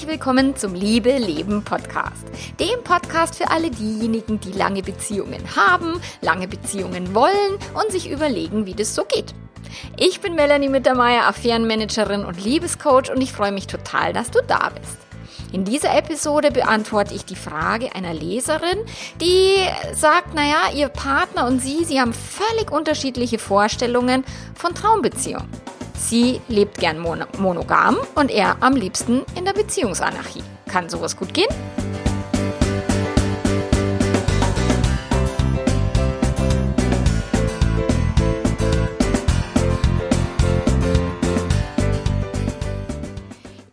Herzlich willkommen zum Liebe Leben Podcast. Dem Podcast für alle diejenigen, die lange Beziehungen haben, lange Beziehungen wollen und sich überlegen, wie das so geht. Ich bin Melanie Mittermeier, Affärenmanagerin und Liebescoach und ich freue mich total, dass du da bist. In dieser Episode beantworte ich die Frage einer Leserin, die sagt, naja, ihr Partner und sie, sie haben völlig unterschiedliche Vorstellungen von Traumbeziehungen. Sie lebt gern monogam und er am liebsten in der Beziehungsanarchie. Kann sowas gut gehen?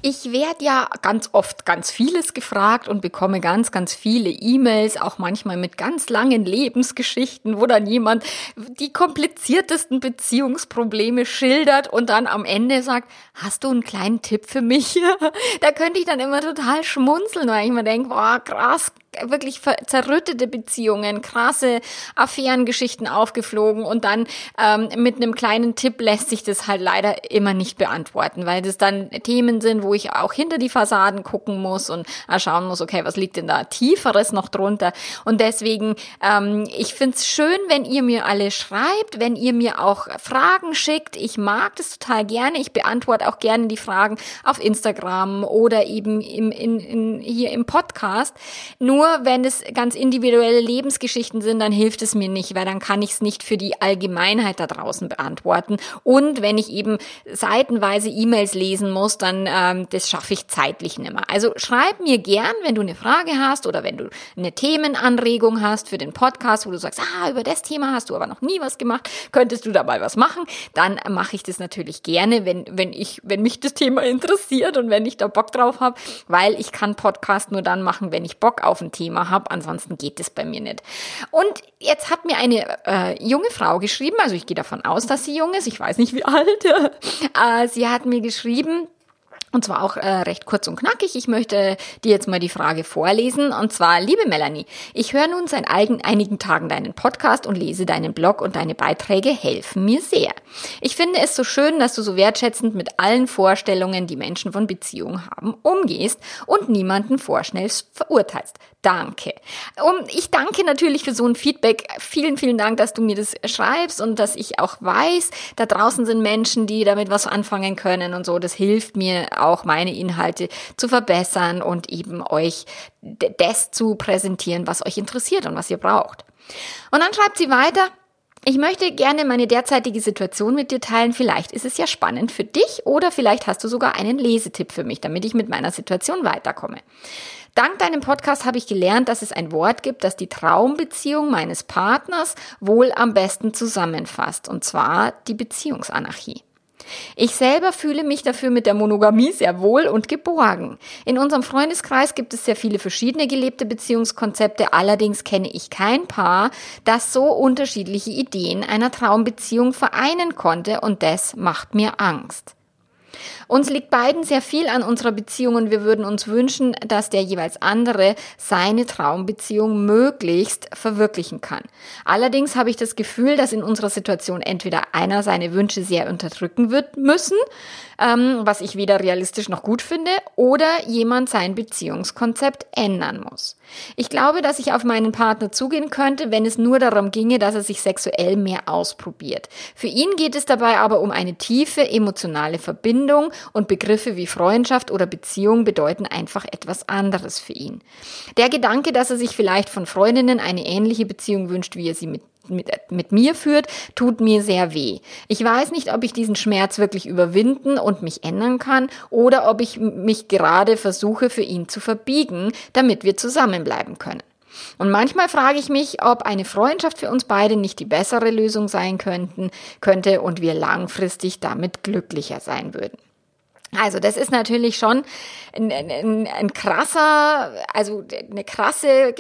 Ich werde ja ganz oft ganz vieles gefragt und bekomme ganz, ganz viele E-Mails, auch manchmal mit ganz langen Lebensgeschichten, wo dann jemand die kompliziertesten Beziehungsprobleme schildert und dann am Ende sagt, hast du einen kleinen Tipp für mich? da könnte ich dann immer total schmunzeln, weil ich mir denke, boah, krass, wirklich zerrüttete Beziehungen, krasse Affärengeschichten aufgeflogen und dann ähm, mit einem kleinen Tipp lässt sich das halt leider immer nicht beantworten, weil das dann Themen sind, wo ich auch hinter die Fassaden gucken muss und schauen muss, okay, was liegt denn da tieferes noch drunter? Und deswegen, ähm, ich find's schön, wenn ihr mir alle schreibt, wenn ihr mir auch Fragen schickt. Ich mag das total gerne. Ich beantworte auch gerne die Fragen auf Instagram oder eben im, in, in, hier im Podcast. Nur nur wenn es ganz individuelle Lebensgeschichten sind, dann hilft es mir nicht, weil dann kann ich es nicht für die Allgemeinheit da draußen beantworten. Und wenn ich eben seitenweise E-Mails lesen muss, dann ähm, das schaffe ich zeitlich nicht mehr. Also schreib mir gern, wenn du eine Frage hast oder wenn du eine Themenanregung hast für den Podcast, wo du sagst, ah, über das Thema hast du aber noch nie was gemacht, könntest du dabei was machen, dann mache ich das natürlich gerne, wenn, wenn ich, wenn mich das Thema interessiert und wenn ich da Bock drauf habe, weil ich kann Podcast nur dann machen, wenn ich Bock auf ein Thema habe. Ansonsten geht es bei mir nicht. Und jetzt hat mir eine äh, junge Frau geschrieben, also ich gehe davon aus, dass sie jung ist, ich weiß nicht wie alt. äh, sie hat mir geschrieben, und zwar auch äh, recht kurz und knackig. Ich möchte dir jetzt mal die Frage vorlesen. Und zwar, liebe Melanie, ich höre nun seit einigen Tagen deinen Podcast und lese deinen Blog und deine Beiträge helfen mir sehr. Ich finde es so schön, dass du so wertschätzend mit allen Vorstellungen, die Menschen von Beziehungen haben, umgehst und niemanden vorschnell verurteilst. Danke. Und ich danke natürlich für so ein Feedback. Vielen, vielen Dank, dass du mir das schreibst und dass ich auch weiß, da draußen sind Menschen, die damit was anfangen können und so. Das hilft mir auch, meine Inhalte zu verbessern und eben euch das zu präsentieren, was euch interessiert und was ihr braucht. Und dann schreibt sie weiter, ich möchte gerne meine derzeitige Situation mit dir teilen. Vielleicht ist es ja spannend für dich oder vielleicht hast du sogar einen Lesetipp für mich, damit ich mit meiner Situation weiterkomme. Dank deinem Podcast habe ich gelernt, dass es ein Wort gibt, das die Traumbeziehung meines Partners wohl am besten zusammenfasst, und zwar die Beziehungsanarchie. Ich selber fühle mich dafür mit der Monogamie sehr wohl und geborgen. In unserem Freundeskreis gibt es sehr viele verschiedene gelebte Beziehungskonzepte, allerdings kenne ich kein Paar, das so unterschiedliche Ideen einer Traumbeziehung vereinen konnte und das macht mir Angst. Uns liegt beiden sehr viel an unserer Beziehung und wir würden uns wünschen, dass der jeweils andere seine Traumbeziehung möglichst verwirklichen kann. Allerdings habe ich das Gefühl, dass in unserer Situation entweder einer seine Wünsche sehr unterdrücken wird müssen, ähm, was ich weder realistisch noch gut finde, oder jemand sein Beziehungskonzept ändern muss. Ich glaube, dass ich auf meinen Partner zugehen könnte, wenn es nur darum ginge, dass er sich sexuell mehr ausprobiert. Für ihn geht es dabei aber um eine tiefe emotionale Verbindung und Begriffe wie Freundschaft oder Beziehung bedeuten einfach etwas anderes für ihn. Der Gedanke, dass er sich vielleicht von Freundinnen eine ähnliche Beziehung wünscht, wie er sie mit mit, mit mir führt, tut mir sehr weh. Ich weiß nicht, ob ich diesen Schmerz wirklich überwinden und mich ändern kann oder ob ich mich gerade versuche, für ihn zu verbiegen, damit wir zusammenbleiben können. Und manchmal frage ich mich, ob eine Freundschaft für uns beide nicht die bessere Lösung sein könnten, könnte und wir langfristig damit glücklicher sein würden. Also das ist natürlich schon ein, ein, ein, krasser, also eine krasse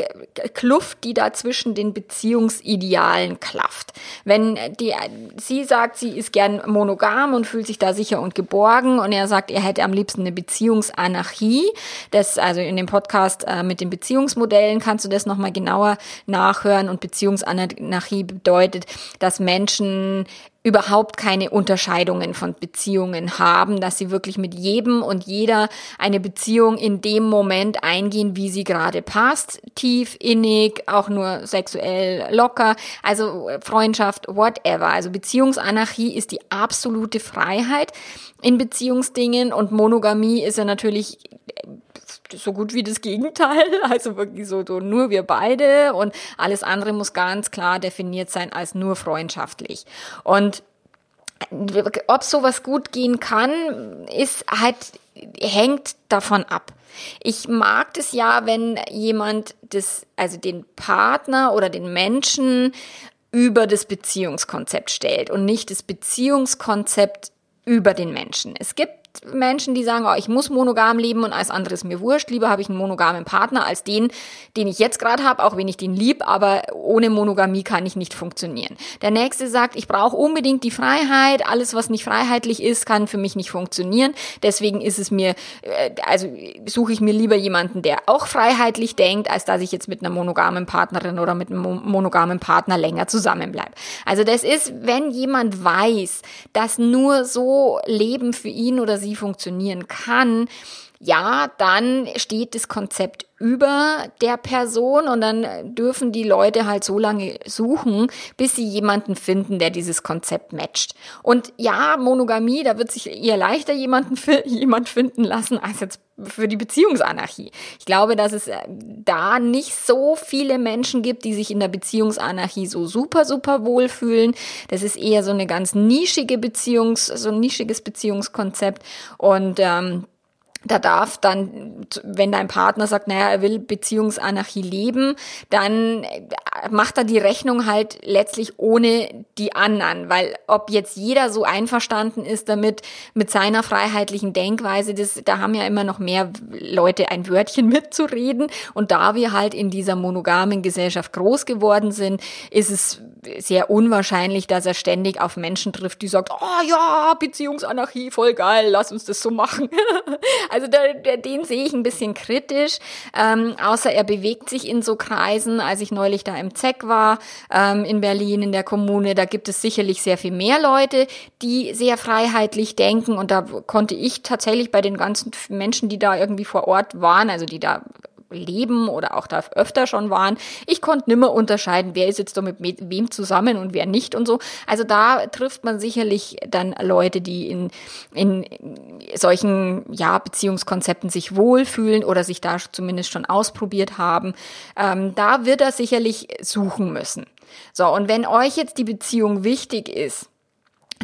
Kluft, die da zwischen den Beziehungsidealen klafft. Wenn die, sie sagt, sie ist gern monogam und fühlt sich da sicher und geborgen und er sagt, er hätte am liebsten eine Beziehungsanarchie. Das, also in dem Podcast äh, mit den Beziehungsmodellen kannst du das nochmal genauer nachhören und Beziehungsanarchie bedeutet, dass Menschen überhaupt keine Unterscheidungen von Beziehungen haben, dass sie wirklich mit jedem und jeder eine Beziehung in dem Moment eingehen, wie sie gerade passt, tief, innig, auch nur sexuell locker, also Freundschaft, whatever. Also Beziehungsanarchie ist die absolute Freiheit in Beziehungsdingen und Monogamie ist ja natürlich so gut wie das Gegenteil, also wirklich so, so nur wir beide und alles andere muss ganz klar definiert sein als nur freundschaftlich. Und ob sowas gut gehen kann, ist halt, hängt davon ab. Ich mag das ja, wenn jemand das, also den Partner oder den Menschen über das Beziehungskonzept stellt und nicht das Beziehungskonzept über den Menschen. Es gibt Menschen, die sagen, oh, ich muss monogam leben und alles andere ist mir wurscht. Lieber habe ich einen monogamen Partner als den, den ich jetzt gerade habe, auch wenn ich den lieb, aber ohne Monogamie kann ich nicht funktionieren. Der nächste sagt, ich brauche unbedingt die Freiheit. Alles, was nicht freiheitlich ist, kann für mich nicht funktionieren. Deswegen ist es mir, äh, also suche ich mir lieber jemanden, der auch freiheitlich denkt, als dass ich jetzt mit einer monogamen Partnerin oder mit einem monogamen Partner länger zusammenbleibe. Also das ist, wenn jemand weiß, dass nur so Leben für ihn oder sie funktionieren kann, ja, dann steht das Konzept über der Person und dann dürfen die Leute halt so lange suchen, bis sie jemanden finden, der dieses Konzept matcht. Und ja, Monogamie, da wird sich eher leichter jemanden jemand finden lassen als jetzt für die Beziehungsanarchie. Ich glaube, dass es äh, da nicht so viele Menschen gibt, die sich in der Beziehungsanarchie so super, super wohlfühlen. Das ist eher so eine ganz nischige Beziehungs, so ein nischiges Beziehungskonzept und ähm, da darf dann, wenn dein Partner sagt, naja, er will Beziehungsanarchie leben, dann macht er die Rechnung halt letztlich ohne die anderen, weil ob jetzt jeder so einverstanden ist damit, mit seiner freiheitlichen Denkweise, das, da haben ja immer noch mehr Leute ein Wörtchen mitzureden und da wir halt in dieser monogamen Gesellschaft groß geworden sind, ist es sehr unwahrscheinlich, dass er ständig auf Menschen trifft, die sagt, oh ja, Beziehungsanarchie, voll geil, lass uns das so machen. Also der, der, den sehe ich ein bisschen kritisch, ähm, außer er bewegt sich in so Kreisen. Als ich neulich da im ZEC war, ähm, in Berlin, in der Kommune, da gibt es sicherlich sehr viel mehr Leute, die sehr freiheitlich denken. Und da konnte ich tatsächlich bei den ganzen Menschen, die da irgendwie vor Ort waren, also die da leben oder auch da öfter schon waren. Ich konnte nimmer unterscheiden, wer ist jetzt da mit wem zusammen und wer nicht und so. Also da trifft man sicherlich dann Leute, die in, in solchen ja, Beziehungskonzepten sich wohlfühlen oder sich da zumindest schon ausprobiert haben. Ähm, da wird er sicherlich suchen müssen. So, und wenn euch jetzt die Beziehung wichtig ist,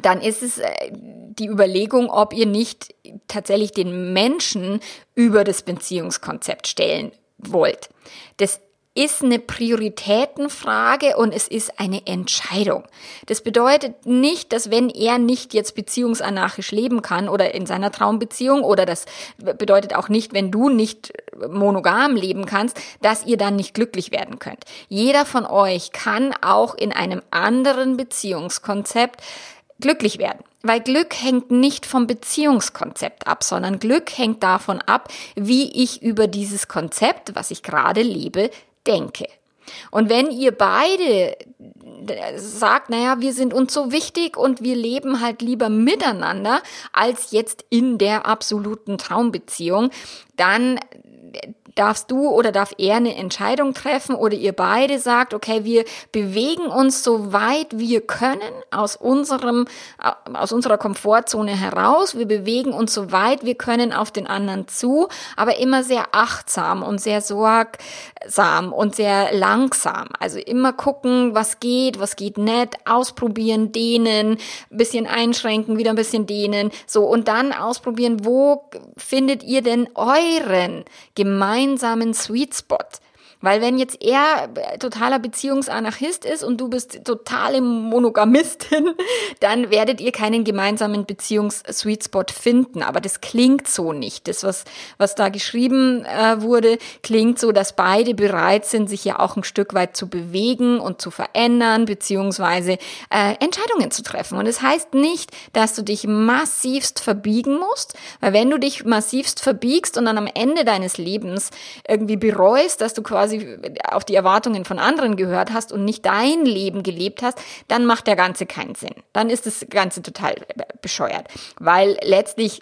dann ist es äh, die Überlegung, ob ihr nicht tatsächlich den Menschen über das Beziehungskonzept stellen wollt. Das ist eine Prioritätenfrage und es ist eine Entscheidung. Das bedeutet nicht, dass wenn er nicht jetzt beziehungsanarchisch leben kann oder in seiner Traumbeziehung oder das bedeutet auch nicht, wenn du nicht monogam leben kannst, dass ihr dann nicht glücklich werden könnt. Jeder von euch kann auch in einem anderen Beziehungskonzept glücklich werden. Weil Glück hängt nicht vom Beziehungskonzept ab, sondern Glück hängt davon ab, wie ich über dieses Konzept, was ich gerade lebe, denke. Und wenn ihr beide sagt, naja, wir sind uns so wichtig und wir leben halt lieber miteinander als jetzt in der absoluten Traumbeziehung, dann darfst du oder darf er eine Entscheidung treffen oder ihr beide sagt, okay, wir bewegen uns so weit wir können aus unserem, aus unserer Komfortzone heraus. Wir bewegen uns so weit wir können auf den anderen zu, aber immer sehr achtsam und sehr sorgsam und sehr langsam. Also immer gucken, was geht, was geht nicht, ausprobieren, dehnen, bisschen einschränken, wieder ein bisschen dehnen, so und dann ausprobieren, wo findet ihr denn euren gemeinsamen gemeinsamen Sweet Spot. Weil wenn jetzt er totaler Beziehungsanarchist ist und du bist totale Monogamistin, dann werdet ihr keinen gemeinsamen Beziehungs-Sweet-Spot finden. Aber das klingt so nicht. Das, was, was da geschrieben äh, wurde, klingt so, dass beide bereit sind, sich ja auch ein Stück weit zu bewegen und zu verändern, beziehungsweise äh, Entscheidungen zu treffen. Und es das heißt nicht, dass du dich massivst verbiegen musst, weil wenn du dich massivst verbiegst und dann am Ende deines Lebens irgendwie bereust, dass du quasi quasi auf die Erwartungen von anderen gehört hast und nicht dein Leben gelebt hast, dann macht der Ganze keinen Sinn. Dann ist das Ganze total bescheuert, weil letztlich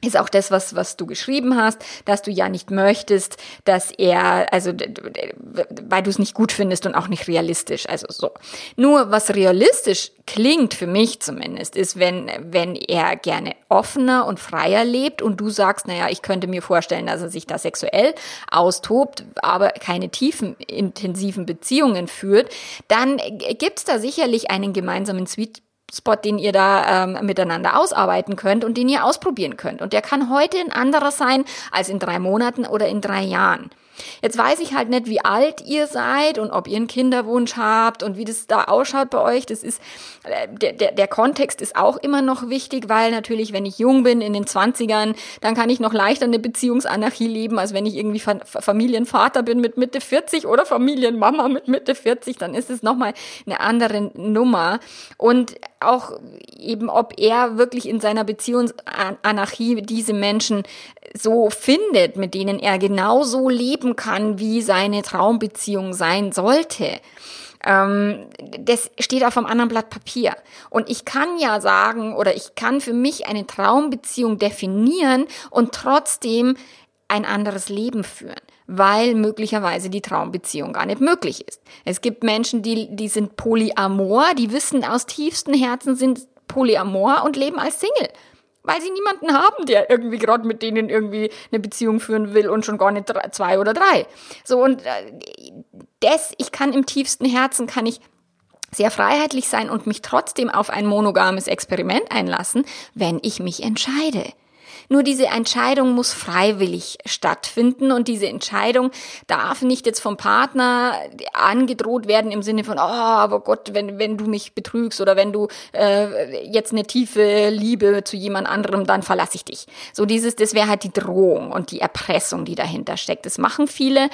ist auch das, was, was du geschrieben hast, dass du ja nicht möchtest, dass er, also, weil du es nicht gut findest und auch nicht realistisch, also so. Nur, was realistisch klingt, für mich zumindest, ist, wenn, wenn er gerne offener und freier lebt und du sagst, naja, ich könnte mir vorstellen, dass er sich da sexuell austobt, aber keine tiefen, intensiven Beziehungen führt, dann gibt's da sicherlich einen gemeinsamen Sweet Spot, den ihr da ähm, miteinander ausarbeiten könnt und den ihr ausprobieren könnt. Und der kann heute ein anderer sein als in drei Monaten oder in drei Jahren. Jetzt weiß ich halt nicht, wie alt ihr seid und ob ihr einen Kinderwunsch habt und wie das da ausschaut bei euch. Das ist, äh, der, der, der Kontext ist auch immer noch wichtig, weil natürlich, wenn ich jung bin, in den 20ern, dann kann ich noch leichter eine Beziehungsanarchie leben, als wenn ich irgendwie Familienvater bin mit Mitte 40 oder Familienmama mit Mitte 40, dann ist es nochmal eine andere Nummer. Und auch eben, ob er wirklich in seiner Beziehungsanarchie diese Menschen so findet, mit denen er genauso leben kann, wie seine Traumbeziehung sein sollte. Ähm, das steht auf einem anderen Blatt Papier. Und ich kann ja sagen, oder ich kann für mich eine Traumbeziehung definieren und trotzdem ein anderes Leben führen weil möglicherweise die Traumbeziehung gar nicht möglich ist. Es gibt Menschen, die, die sind polyamor, die wissen aus tiefstem Herzen sind polyamor und leben als Single weil sie niemanden haben, der irgendwie gerade mit denen irgendwie eine Beziehung führen will und schon gar nicht drei, zwei oder drei. So und äh, das, ich kann im tiefsten Herzen kann ich sehr freiheitlich sein und mich trotzdem auf ein monogames Experiment einlassen, wenn ich mich entscheide. Nur diese Entscheidung muss freiwillig stattfinden und diese Entscheidung darf nicht jetzt vom Partner angedroht werden im Sinne von, oh, aber Gott, wenn, wenn du mich betrügst oder wenn du äh, jetzt eine tiefe Liebe zu jemand anderem, dann verlasse ich dich. So dieses, das wäre halt die Drohung und die Erpressung, die dahinter steckt. Das machen viele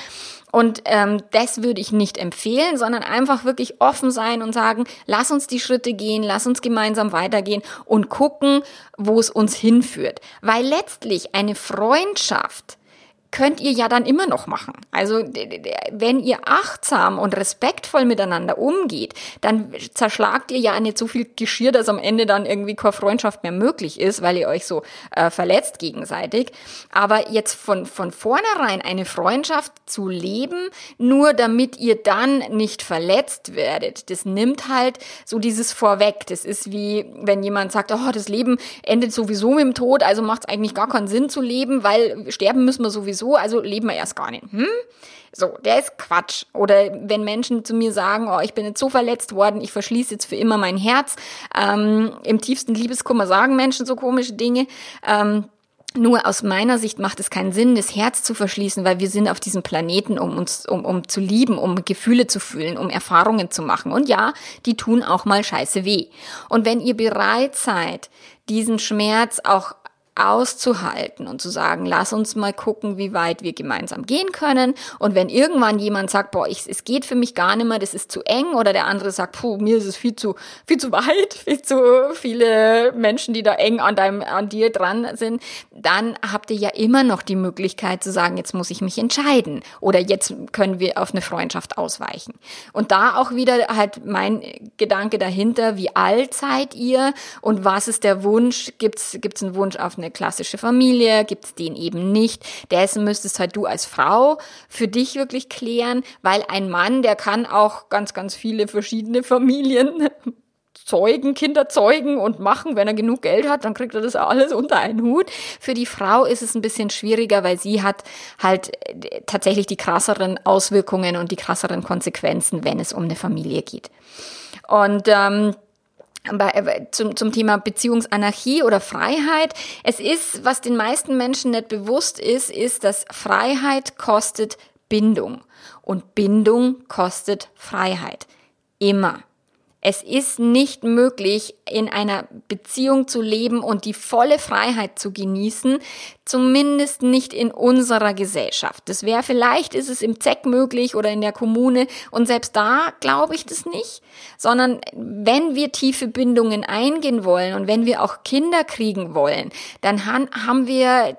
und ähm, das würde ich nicht empfehlen, sondern einfach wirklich offen sein und sagen, lass uns die Schritte gehen, lass uns gemeinsam weitergehen und gucken, wo es uns hinführt. Weil letztlich eine Freundschaft, könnt ihr ja dann immer noch machen. Also wenn ihr achtsam und respektvoll miteinander umgeht, dann zerschlagt ihr ja nicht so viel Geschirr, dass am Ende dann irgendwie keine Freundschaft mehr möglich ist, weil ihr euch so äh, verletzt gegenseitig. Aber jetzt von, von vornherein eine Freundschaft zu leben, nur damit ihr dann nicht verletzt werdet, das nimmt halt so dieses Vorweg. Das ist wie, wenn jemand sagt, oh, das Leben endet sowieso mit dem Tod, also macht es eigentlich gar keinen Sinn zu leben, weil sterben müssen wir sowieso so, also leben wir erst gar nicht. Hm? So, der ist Quatsch. Oder wenn Menschen zu mir sagen, oh, ich bin jetzt so verletzt worden, ich verschließe jetzt für immer mein Herz. Ähm, Im tiefsten Liebeskummer sagen Menschen so komische Dinge. Ähm, nur aus meiner Sicht macht es keinen Sinn, das Herz zu verschließen, weil wir sind auf diesem Planeten, um uns, um, um zu lieben, um Gefühle zu fühlen, um Erfahrungen zu machen. Und ja, die tun auch mal scheiße weh. Und wenn ihr bereit seid, diesen Schmerz auch auszuhalten und zu sagen, lass uns mal gucken, wie weit wir gemeinsam gehen können. Und wenn irgendwann jemand sagt, boah, ich, es geht für mich gar nicht mehr, das ist zu eng, oder der andere sagt, puh, mir ist es viel zu, viel zu weit, viel zu viele Menschen, die da eng an deinem, an dir dran sind, dann habt ihr ja immer noch die Möglichkeit zu sagen, jetzt muss ich mich entscheiden. Oder jetzt können wir auf eine Freundschaft ausweichen. Und da auch wieder halt mein Gedanke dahinter, wie alt seid ihr und was ist der Wunsch? Gibt's, gibt's einen Wunsch auf eine eine klassische Familie, gibt es den eben nicht. Dessen müsstest halt du als Frau für dich wirklich klären, weil ein Mann, der kann auch ganz, ganz viele verschiedene Familien zeugen, Kinder zeugen und machen. Wenn er genug Geld hat, dann kriegt er das alles unter einen Hut. Für die Frau ist es ein bisschen schwieriger, weil sie hat halt äh, tatsächlich die krasseren Auswirkungen und die krasseren Konsequenzen, wenn es um eine Familie geht. Und ähm, bei, zum, zum Thema Beziehungsanarchie oder Freiheit. Es ist, was den meisten Menschen nicht bewusst ist, ist, dass Freiheit kostet Bindung und Bindung kostet Freiheit. Immer. Es ist nicht möglich, in einer Beziehung zu leben und die volle Freiheit zu genießen, zumindest nicht in unserer Gesellschaft. Das wäre vielleicht, ist es im ZEC möglich oder in der Kommune und selbst da glaube ich das nicht, sondern wenn wir tiefe Bindungen eingehen wollen und wenn wir auch Kinder kriegen wollen, dann haben wir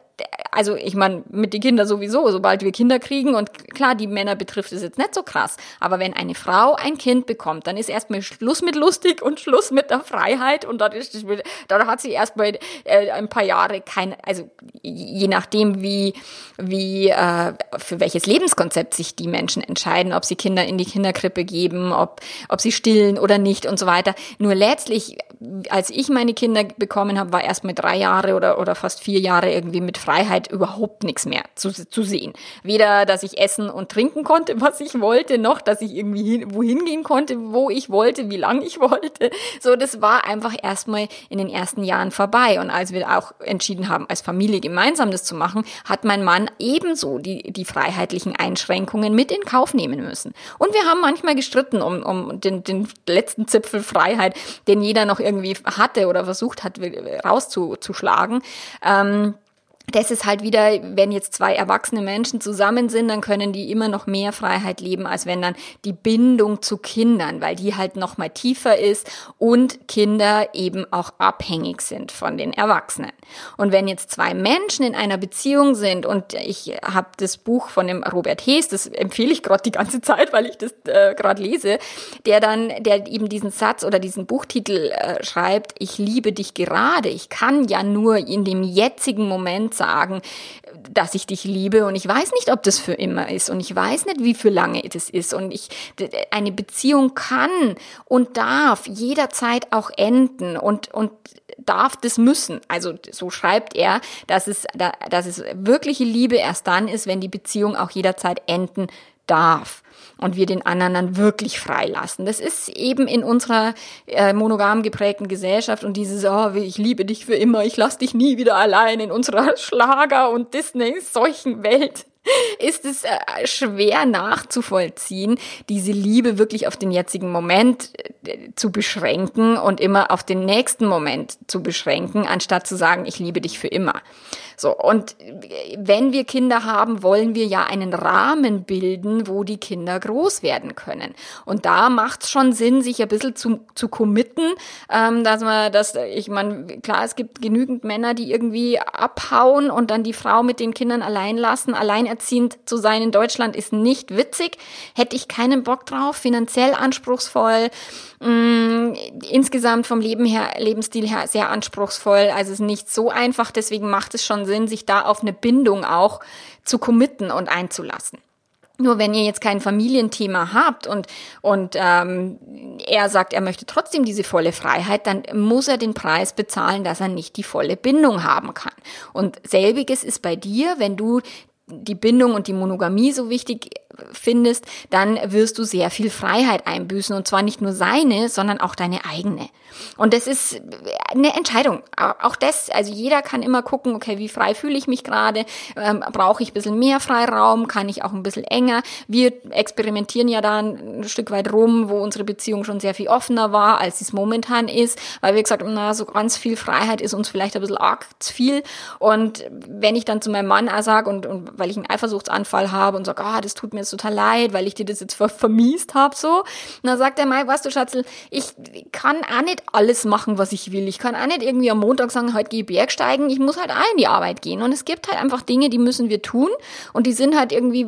also ich meine, mit den Kindern sowieso, sobald wir Kinder kriegen und klar, die Männer betrifft es jetzt nicht so krass, aber wenn eine Frau ein Kind bekommt, dann ist erstmal Schluss mit lustig und Schluss mit der Freiheit und dann ist dann hat sie erstmal äh, ein paar Jahre kein, also je nachdem wie wie äh, für welches Lebenskonzept sich die Menschen entscheiden, ob sie Kinder in die Kinderkrippe geben, ob ob sie stillen oder nicht und so weiter. Nur letztlich, als ich meine Kinder bekommen habe, war erst mit drei Jahre oder oder fast vier Jahre irgendwie mit Freiheit überhaupt nichts mehr zu, zu sehen. Weder, dass ich essen und trinken konnte, was ich wollte, noch, dass ich irgendwie hin, wohin gehen konnte, wo ich wollte, wie lange ich wollte. So, das war einfach erstmal in den ersten Jahren vorbei. Und als wir auch entschieden haben, als Familie gemeinsam das zu machen, hat mein Mann ebenso die, die freiheitlichen Einschränkungen mit in Kauf nehmen müssen. Und wir haben manchmal gestritten um, um den, den letzten Zipfel Freiheit, den jeder noch irgendwie hatte oder versucht hat, rauszuschlagen. Ähm, das ist halt wieder, wenn jetzt zwei erwachsene Menschen zusammen sind, dann können die immer noch mehr Freiheit leben, als wenn dann die Bindung zu Kindern, weil die halt noch mal tiefer ist und Kinder eben auch abhängig sind von den Erwachsenen. Und wenn jetzt zwei Menschen in einer Beziehung sind und ich habe das Buch von dem Robert Hees, das empfehle ich gerade die ganze Zeit, weil ich das äh, gerade lese, der dann, der eben diesen Satz oder diesen Buchtitel äh, schreibt, ich liebe dich gerade. Ich kann ja nur in dem jetzigen Moment sagen, dass ich dich liebe. Und ich weiß nicht, ob das für immer ist. Und ich weiß nicht, wie für lange das ist. Und ich, eine Beziehung kann und darf jederzeit auch enden. Und, und darf das müssen. Also so schreibt er, dass es, dass es wirkliche Liebe erst dann ist, wenn die Beziehung auch jederzeit enden darf und wir den anderen dann wirklich freilassen. Das ist eben in unserer äh, monogam geprägten Gesellschaft und dieses, oh, ich liebe dich für immer, ich lass dich nie wieder allein in unserer Schlager- und Disney-Seuchen-Welt ist es äh, schwer nachzuvollziehen, diese Liebe wirklich auf den jetzigen Moment äh, zu beschränken und immer auf den nächsten Moment zu beschränken, anstatt zu sagen, ich liebe dich für immer. So, und wenn wir Kinder haben, wollen wir ja einen Rahmen bilden, wo die Kinder groß werden können. Und da macht es schon Sinn, sich ein bisschen zu, zu committen, ähm, dass man das, ich meine, klar, es gibt genügend Männer, die irgendwie abhauen und dann die Frau mit den Kindern allein lassen. Alleinerziehend zu sein in Deutschland ist nicht witzig. Hätte ich keinen Bock drauf, finanziell anspruchsvoll, mh, mm, insgesamt vom Leben her, Lebensstil her sehr anspruchsvoll. Also es ist nicht so einfach, deswegen macht es schon Sinn, sich da auf eine Bindung auch zu committen und einzulassen. Nur wenn ihr jetzt kein Familienthema habt und, und ähm, er sagt, er möchte trotzdem diese volle Freiheit, dann muss er den Preis bezahlen, dass er nicht die volle Bindung haben kann. Und selbiges ist bei dir, wenn du die Bindung und die Monogamie so wichtig findest, dann wirst du sehr viel Freiheit einbüßen und zwar nicht nur seine, sondern auch deine eigene. Und das ist eine Entscheidung. Auch das, also jeder kann immer gucken, okay, wie frei fühle ich mich gerade? Ähm, Brauche ich ein bisschen mehr Freiraum? Kann ich auch ein bisschen enger? Wir experimentieren ja da ein Stück weit rum, wo unsere Beziehung schon sehr viel offener war, als es momentan ist, weil wir gesagt haben, na, so ganz viel Freiheit ist uns vielleicht ein bisschen arg zu viel. Und wenn ich dann zu meinem Mann sage und, und weil ich einen Eifersuchtsanfall habe und sage, ah, das tut mir jetzt total leid, weil ich dir das jetzt ver vermiest habe, so. Und dann sagt er, Mai, weißt du, Schatzel, ich kann auch nicht alles machen, was ich will. Ich kann auch nicht irgendwie am Montag sagen, heute gehe ich Bergsteigen. Ich muss halt auch in die Arbeit gehen. Und es gibt halt einfach Dinge, die müssen wir tun. Und die sind halt irgendwie,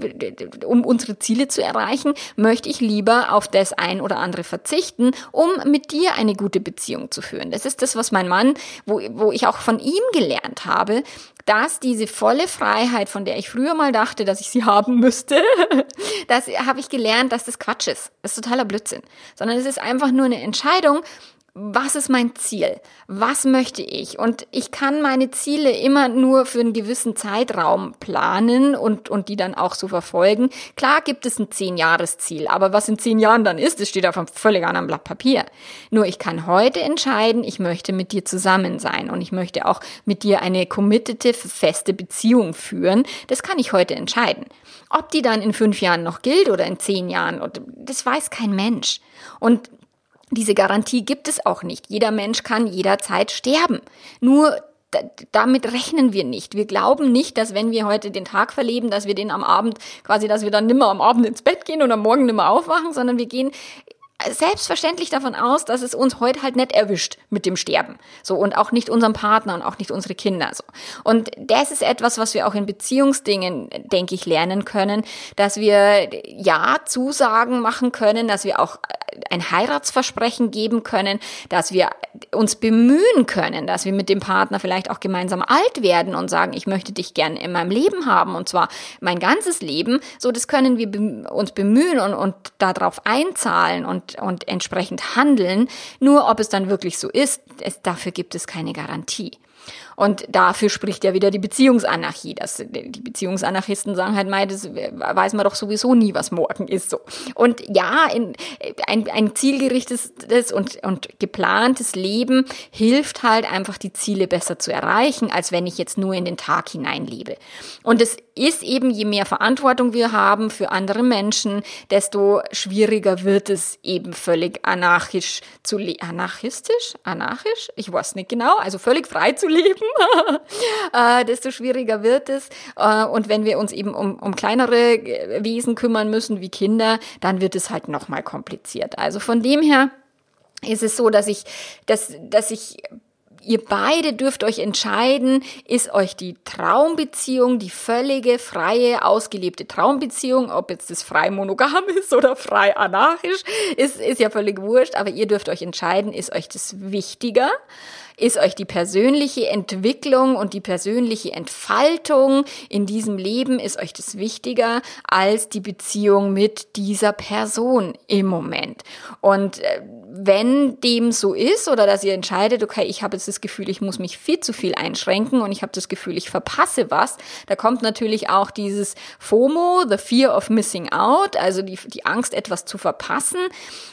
um unsere Ziele zu erreichen, möchte ich lieber auf das ein oder andere verzichten, um mit dir eine gute Beziehung zu führen. Das ist das, was mein Mann, wo, wo ich auch von ihm gelernt habe, dass diese volle Freiheit, von der ich früher mal dachte, dass ich sie haben müsste, das habe ich gelernt, dass das Quatsch ist. Das ist totaler Blödsinn. Sondern es ist einfach nur eine Entscheidung, was ist mein Ziel? Was möchte ich? Und ich kann meine Ziele immer nur für einen gewissen Zeitraum planen und, und die dann auch so verfolgen. Klar gibt es ein Zehn-Jahres-Ziel, aber was in zehn Jahren dann ist, das steht auf einem völlig anderen Blatt Papier. Nur ich kann heute entscheiden, ich möchte mit dir zusammen sein und ich möchte auch mit dir eine committed, feste Beziehung führen. Das kann ich heute entscheiden. Ob die dann in fünf Jahren noch gilt oder in zehn Jahren, das weiß kein Mensch. Und diese Garantie gibt es auch nicht. Jeder Mensch kann jederzeit sterben. Nur damit rechnen wir nicht. Wir glauben nicht, dass wenn wir heute den Tag verleben, dass wir den am Abend quasi, dass wir dann nimmer am Abend ins Bett gehen und am Morgen nimmer aufwachen, sondern wir gehen selbstverständlich davon aus, dass es uns heute halt nicht erwischt mit dem Sterben. So und auch nicht unseren Partner und auch nicht unsere Kinder so. Und das ist etwas, was wir auch in Beziehungsdingen, denke ich, lernen können, dass wir ja Zusagen machen können, dass wir auch ein Heiratsversprechen geben können, dass wir uns bemühen können, dass wir mit dem Partner vielleicht auch gemeinsam alt werden und sagen, ich möchte dich gerne in meinem Leben haben und zwar mein ganzes Leben. So, das können wir uns bemühen und, und darauf einzahlen und, und entsprechend handeln. Nur ob es dann wirklich so ist, es, dafür gibt es keine Garantie. Und dafür spricht ja wieder die Beziehungsanarchie. Das, die Beziehungsanarchisten sagen halt mal, das weiß man doch sowieso nie, was morgen ist. So. Und ja, in, ein, ein zielgerichtetes und, und geplantes Leben hilft halt einfach, die Ziele besser zu erreichen, als wenn ich jetzt nur in den Tag hineinlebe. Und es ist eben, je mehr Verantwortung wir haben für andere Menschen, desto schwieriger wird es eben völlig anarchisch zu leben. Anarchistisch? Anarchisch? Ich weiß nicht genau. Also völlig frei zu leben äh, desto schwieriger wird es. Äh, und wenn wir uns eben um, um kleinere äh, Wesen kümmern müssen, wie Kinder, dann wird es halt nochmal kompliziert. Also von dem her ist es so, dass ich, dass, dass ich Ihr beide dürft euch entscheiden, ist euch die Traumbeziehung, die völlige, freie, ausgelebte Traumbeziehung, ob jetzt das frei monogam ist oder frei anarchisch, ist, ist ja völlig wurscht, aber ihr dürft euch entscheiden, ist euch das wichtiger? Ist euch die persönliche Entwicklung und die persönliche Entfaltung in diesem Leben, ist euch das wichtiger als die Beziehung mit dieser Person im Moment? Und äh, wenn dem so ist oder dass ihr entscheidet, okay, ich habe jetzt das Gefühl, ich muss mich viel zu viel einschränken und ich habe das Gefühl, ich verpasse was, da kommt natürlich auch dieses FOMO, the fear of missing out, also die, die Angst, etwas zu verpassen.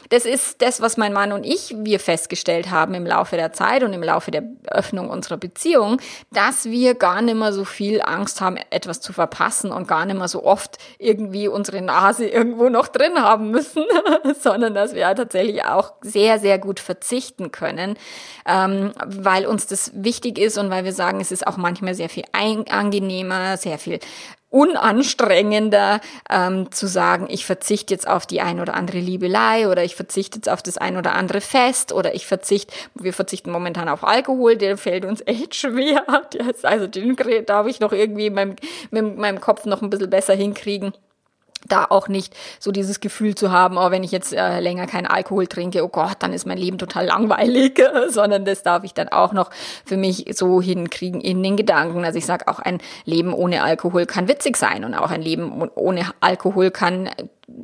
Das ist das, was mein Mann und ich, wir festgestellt haben im Laufe der Zeit und im Laufe der Öffnung unserer Beziehung, dass wir gar nicht mehr so viel Angst haben, etwas zu verpassen und gar nicht mehr so oft irgendwie unsere Nase irgendwo noch drin haben müssen, sondern dass wir tatsächlich auch sehr, sehr gut verzichten können, ähm, weil uns das wichtig ist und weil wir sagen, es ist auch manchmal sehr viel angenehmer, sehr viel unanstrengender ähm, zu sagen, ich verzichte jetzt auf die ein oder andere Liebelei oder ich verzichte jetzt auf das ein oder andere Fest oder ich verzichte, wir verzichten momentan auf Alkohol, der fällt uns echt schwer. Also den darf ich noch irgendwie in meinem, mit meinem Kopf noch ein bisschen besser hinkriegen da auch nicht so dieses Gefühl zu haben, oh, wenn ich jetzt äh, länger keinen Alkohol trinke, oh Gott, dann ist mein Leben total langweilig, sondern das darf ich dann auch noch für mich so hinkriegen in den Gedanken. Also ich sage auch, ein Leben ohne Alkohol kann witzig sein und auch ein Leben ohne Alkohol kann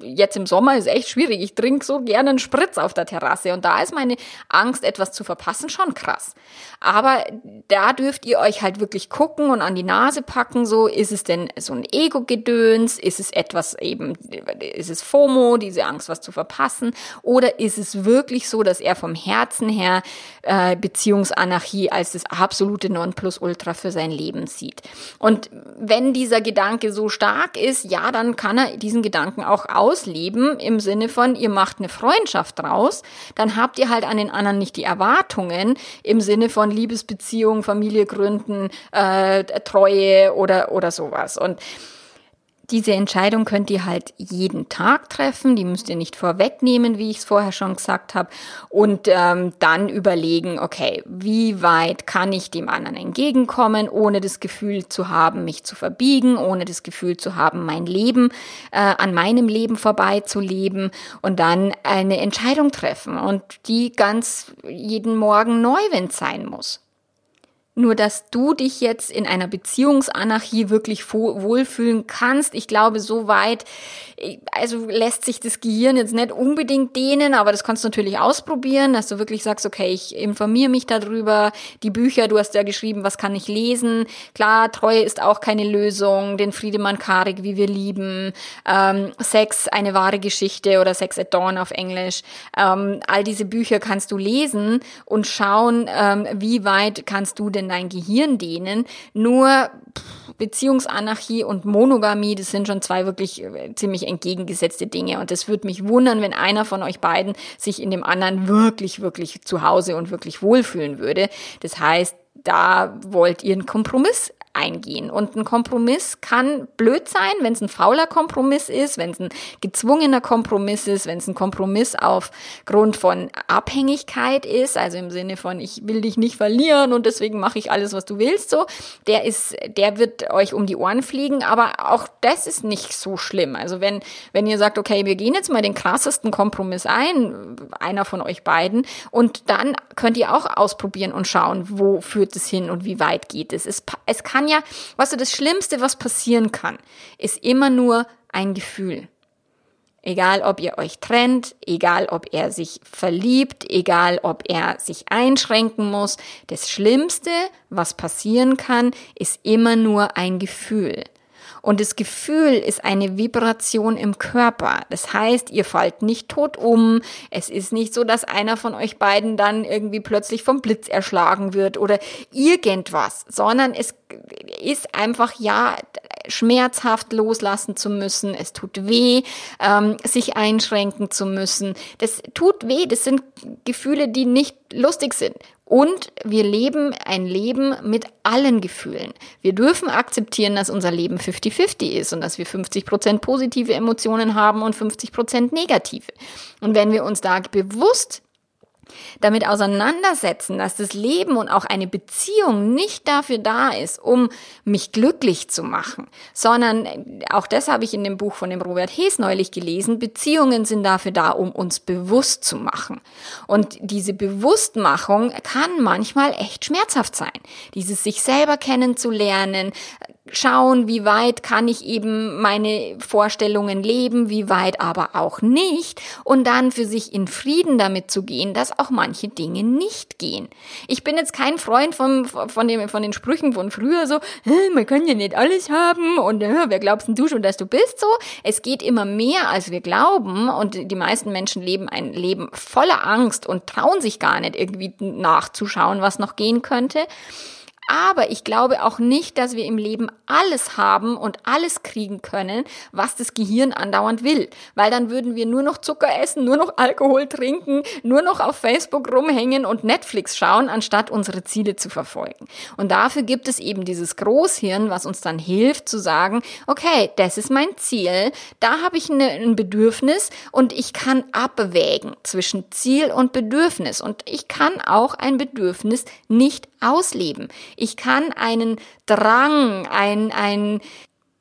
jetzt im Sommer ist echt schwierig. Ich trinke so gerne einen Spritz auf der Terrasse und da ist meine Angst, etwas zu verpassen, schon krass. Aber da dürft ihr euch halt wirklich gucken und an die Nase packen, so ist es denn so ein Ego-Gedöns, ist es etwas eben, ist es FOMO, diese Angst, was zu verpassen, oder ist es wirklich so, dass er vom Herzen her äh, Beziehungsanarchie als das absolute Nonplusultra für sein Leben sieht. Und wenn dieser Gedanke so stark ist, ja, dann kann er diesen Gedanken auch ausleben im Sinne von, ihr macht eine Freundschaft draus, dann habt ihr halt an den anderen nicht die Erwartungen im Sinne von Liebesbeziehung, Familie gründen, äh, Treue oder, oder sowas. Und diese Entscheidung könnt ihr halt jeden Tag treffen, die müsst ihr nicht vorwegnehmen, wie ich es vorher schon gesagt habe, und ähm, dann überlegen, okay, wie weit kann ich dem anderen entgegenkommen, ohne das Gefühl zu haben, mich zu verbiegen, ohne das Gefühl zu haben, mein Leben äh, an meinem Leben vorbeizuleben und dann eine Entscheidung treffen und die ganz jeden Morgen neu, wenn es sein muss. Nur, dass du dich jetzt in einer Beziehungsanarchie wirklich wohlfühlen kannst. Ich glaube, so weit, also lässt sich das Gehirn jetzt nicht unbedingt dehnen, aber das kannst du natürlich ausprobieren, dass du wirklich sagst, okay, ich informiere mich darüber. Die Bücher, du hast ja geschrieben, was kann ich lesen? Klar, Treue ist auch keine Lösung. Den Friedemann Karik, wie wir lieben. Ähm, Sex, eine wahre Geschichte oder Sex at Dawn auf Englisch. Ähm, all diese Bücher kannst du lesen und schauen, ähm, wie weit kannst du denn denn dein Gehirn dehnen? Nur Beziehungsanarchie und Monogamie, das sind schon zwei wirklich äh, ziemlich entgegengesetzte Dinge. Und es würde mich wundern, wenn einer von euch beiden sich in dem anderen wirklich, wirklich zu Hause und wirklich wohlfühlen würde. Das heißt, da wollt ihr einen Kompromiss eingehen. Und ein Kompromiss kann blöd sein, wenn es ein fauler Kompromiss ist, wenn es ein gezwungener Kompromiss ist, wenn es ein Kompromiss aufgrund von Abhängigkeit ist, also im Sinne von ich will dich nicht verlieren und deswegen mache ich alles, was du willst, so, der ist, der wird euch um die Ohren fliegen, aber auch das ist nicht so schlimm. Also wenn, wenn ihr sagt, okay, wir gehen jetzt mal den krassesten Kompromiss ein, einer von euch beiden, und dann könnt ihr auch ausprobieren und schauen, wo führt es hin und wie weit geht es. Es, es kann ja, weißt du, das Schlimmste, was passieren kann, ist immer nur ein Gefühl. Egal, ob ihr euch trennt, egal, ob er sich verliebt, egal, ob er sich einschränken muss. Das Schlimmste, was passieren kann, ist immer nur ein Gefühl. Und das Gefühl ist eine Vibration im Körper. Das heißt, ihr fallt nicht tot um. Es ist nicht so, dass einer von euch beiden dann irgendwie plötzlich vom Blitz erschlagen wird oder irgendwas, sondern es ist einfach, ja, schmerzhaft loslassen zu müssen. Es tut weh, ähm, sich einschränken zu müssen. Das tut weh. Das sind Gefühle, die nicht lustig sind. Und wir leben ein Leben mit allen Gefühlen. Wir dürfen akzeptieren, dass unser Leben 50-50 ist und dass wir 50 Prozent positive Emotionen haben und 50 Prozent negative. Und wenn wir uns da bewusst damit auseinandersetzen, dass das Leben und auch eine Beziehung nicht dafür da ist, um mich glücklich zu machen, sondern auch das habe ich in dem Buch von dem Robert Hees neulich gelesen, Beziehungen sind dafür da, um uns bewusst zu machen. Und diese Bewusstmachung kann manchmal echt schmerzhaft sein. Dieses sich selber kennenzulernen, schauen, wie weit kann ich eben meine Vorstellungen leben, wie weit aber auch nicht und dann für sich in Frieden damit zu gehen, dass auch manche Dinge nicht gehen. Ich bin jetzt kein Freund von, von, dem, von den Sprüchen von früher so, man kann ja nicht alles haben und wer glaubst denn du schon, dass du bist so? Es geht immer mehr, als wir glauben und die meisten Menschen leben ein Leben voller Angst und trauen sich gar nicht irgendwie nachzuschauen, was noch gehen könnte. Aber ich glaube auch nicht, dass wir im Leben alles haben und alles kriegen können, was das Gehirn andauernd will. Weil dann würden wir nur noch Zucker essen, nur noch Alkohol trinken, nur noch auf Facebook rumhängen und Netflix schauen, anstatt unsere Ziele zu verfolgen. Und dafür gibt es eben dieses Großhirn, was uns dann hilft zu sagen, okay, das ist mein Ziel, da habe ich eine, ein Bedürfnis und ich kann abwägen zwischen Ziel und Bedürfnis. Und ich kann auch ein Bedürfnis nicht ausleben. Ich kann einen Drang, ein, ein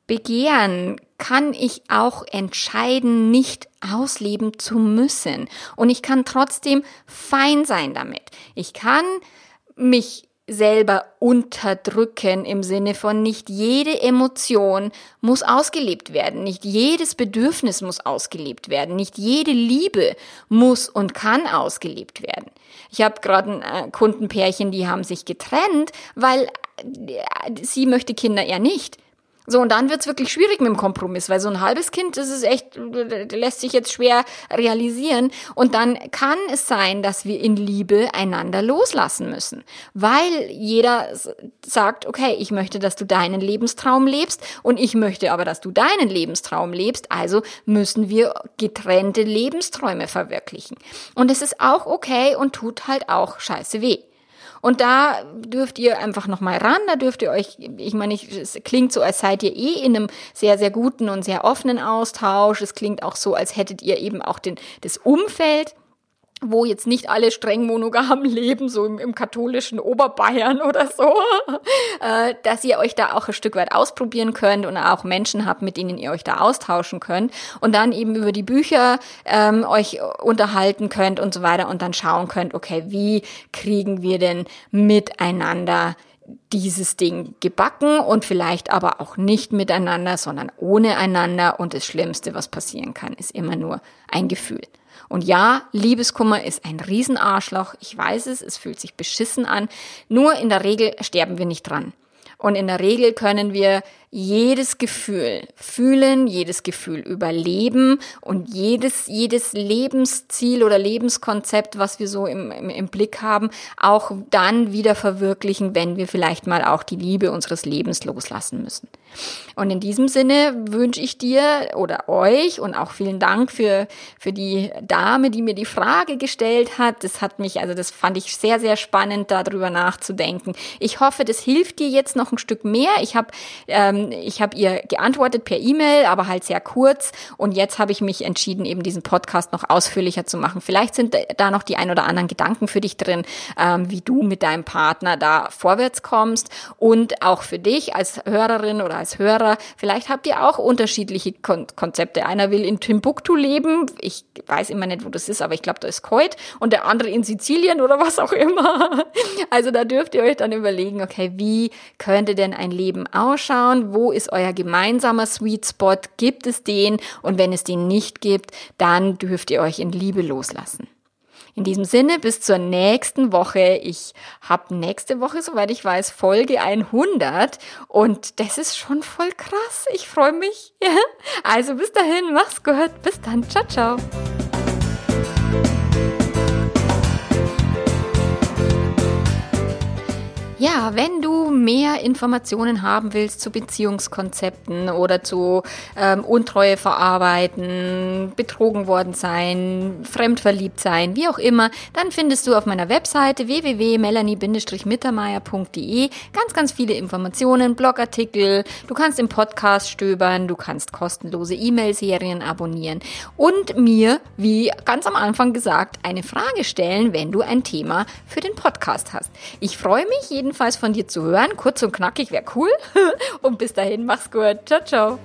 Begehren, kann ich auch entscheiden, nicht ausleben zu müssen. Und ich kann trotzdem fein sein damit. Ich kann mich selber unterdrücken im Sinne von nicht jede Emotion muss ausgelebt werden, nicht jedes Bedürfnis muss ausgelebt werden, nicht jede Liebe muss und kann ausgelebt werden. Ich habe gerade ein äh, Kundenpärchen, die haben sich getrennt, weil äh, sie möchte Kinder eher nicht. So, und dann wird's wirklich schwierig mit dem Kompromiss, weil so ein halbes Kind, das ist echt, lässt sich jetzt schwer realisieren. Und dann kann es sein, dass wir in Liebe einander loslassen müssen, weil jeder sagt, okay, ich möchte, dass du deinen Lebenstraum lebst und ich möchte aber, dass du deinen Lebenstraum lebst. Also müssen wir getrennte Lebensträume verwirklichen. Und es ist auch okay und tut halt auch scheiße weh. Und da dürft ihr einfach nochmal ran, da dürft ihr euch, ich meine, es klingt so, als seid ihr eh in einem sehr, sehr guten und sehr offenen Austausch. Es klingt auch so, als hättet ihr eben auch den, das Umfeld wo jetzt nicht alle streng monogam leben, so im, im katholischen Oberbayern oder so, äh, dass ihr euch da auch ein Stück weit ausprobieren könnt und auch Menschen habt, mit denen ihr euch da austauschen könnt und dann eben über die Bücher ähm, euch unterhalten könnt und so weiter und dann schauen könnt, okay, wie kriegen wir denn miteinander dieses Ding gebacken und vielleicht aber auch nicht miteinander, sondern ohne einander und das Schlimmste, was passieren kann, ist immer nur ein Gefühl. Und ja, Liebeskummer ist ein Riesenarschloch. Ich weiß es, es fühlt sich beschissen an. Nur in der Regel sterben wir nicht dran. Und in der Regel können wir jedes Gefühl fühlen, jedes Gefühl überleben und jedes, jedes Lebensziel oder Lebenskonzept, was wir so im, im, im Blick haben, auch dann wieder verwirklichen, wenn wir vielleicht mal auch die Liebe unseres Lebens loslassen müssen. Und in diesem Sinne wünsche ich dir oder euch und auch vielen Dank für, für die Dame, die mir die Frage gestellt hat. Das hat mich, also das fand ich sehr, sehr spannend, darüber nachzudenken. Ich hoffe, das hilft dir jetzt noch noch ein Stück mehr. Ich habe ähm, ich hab ihr geantwortet per E-Mail, aber halt sehr kurz. Und jetzt habe ich mich entschieden, eben diesen Podcast noch ausführlicher zu machen. Vielleicht sind da noch die ein oder anderen Gedanken für dich drin, ähm, wie du mit deinem Partner da vorwärts kommst. Und auch für dich als Hörerin oder als Hörer, vielleicht habt ihr auch unterschiedliche Kon Konzepte. Einer will in Timbuktu leben. Ich weiß immer nicht, wo das ist, aber ich glaube, da ist Keut. Und der andere in Sizilien oder was auch immer. Also da dürft ihr euch dann überlegen, okay, wie könnte denn ein Leben ausschauen? Wo ist euer gemeinsamer Sweet Spot? Gibt es den? Und wenn es den nicht gibt, dann dürft ihr euch in Liebe loslassen. In diesem Sinne, bis zur nächsten Woche. Ich habe nächste Woche, soweit ich weiß, Folge 100 und das ist schon voll krass. Ich freue mich. Also bis dahin, mach's gut. Bis dann. Ciao, ciao. Ja, wenn du mehr Informationen haben willst zu Beziehungskonzepten oder zu ähm, Untreue verarbeiten, betrogen worden sein, fremdverliebt sein, wie auch immer, dann findest du auf meiner Webseite www.melanie-mittermeier.de ganz, ganz viele Informationen, Blogartikel, du kannst im Podcast stöbern, du kannst kostenlose E-Mail-Serien abonnieren und mir, wie ganz am Anfang gesagt, eine Frage stellen, wenn du ein Thema für den Podcast hast. Ich freue mich jeden jedenfalls von dir zu hören. Kurz und knackig wäre cool. Und bis dahin, mach's gut. Ciao, ciao.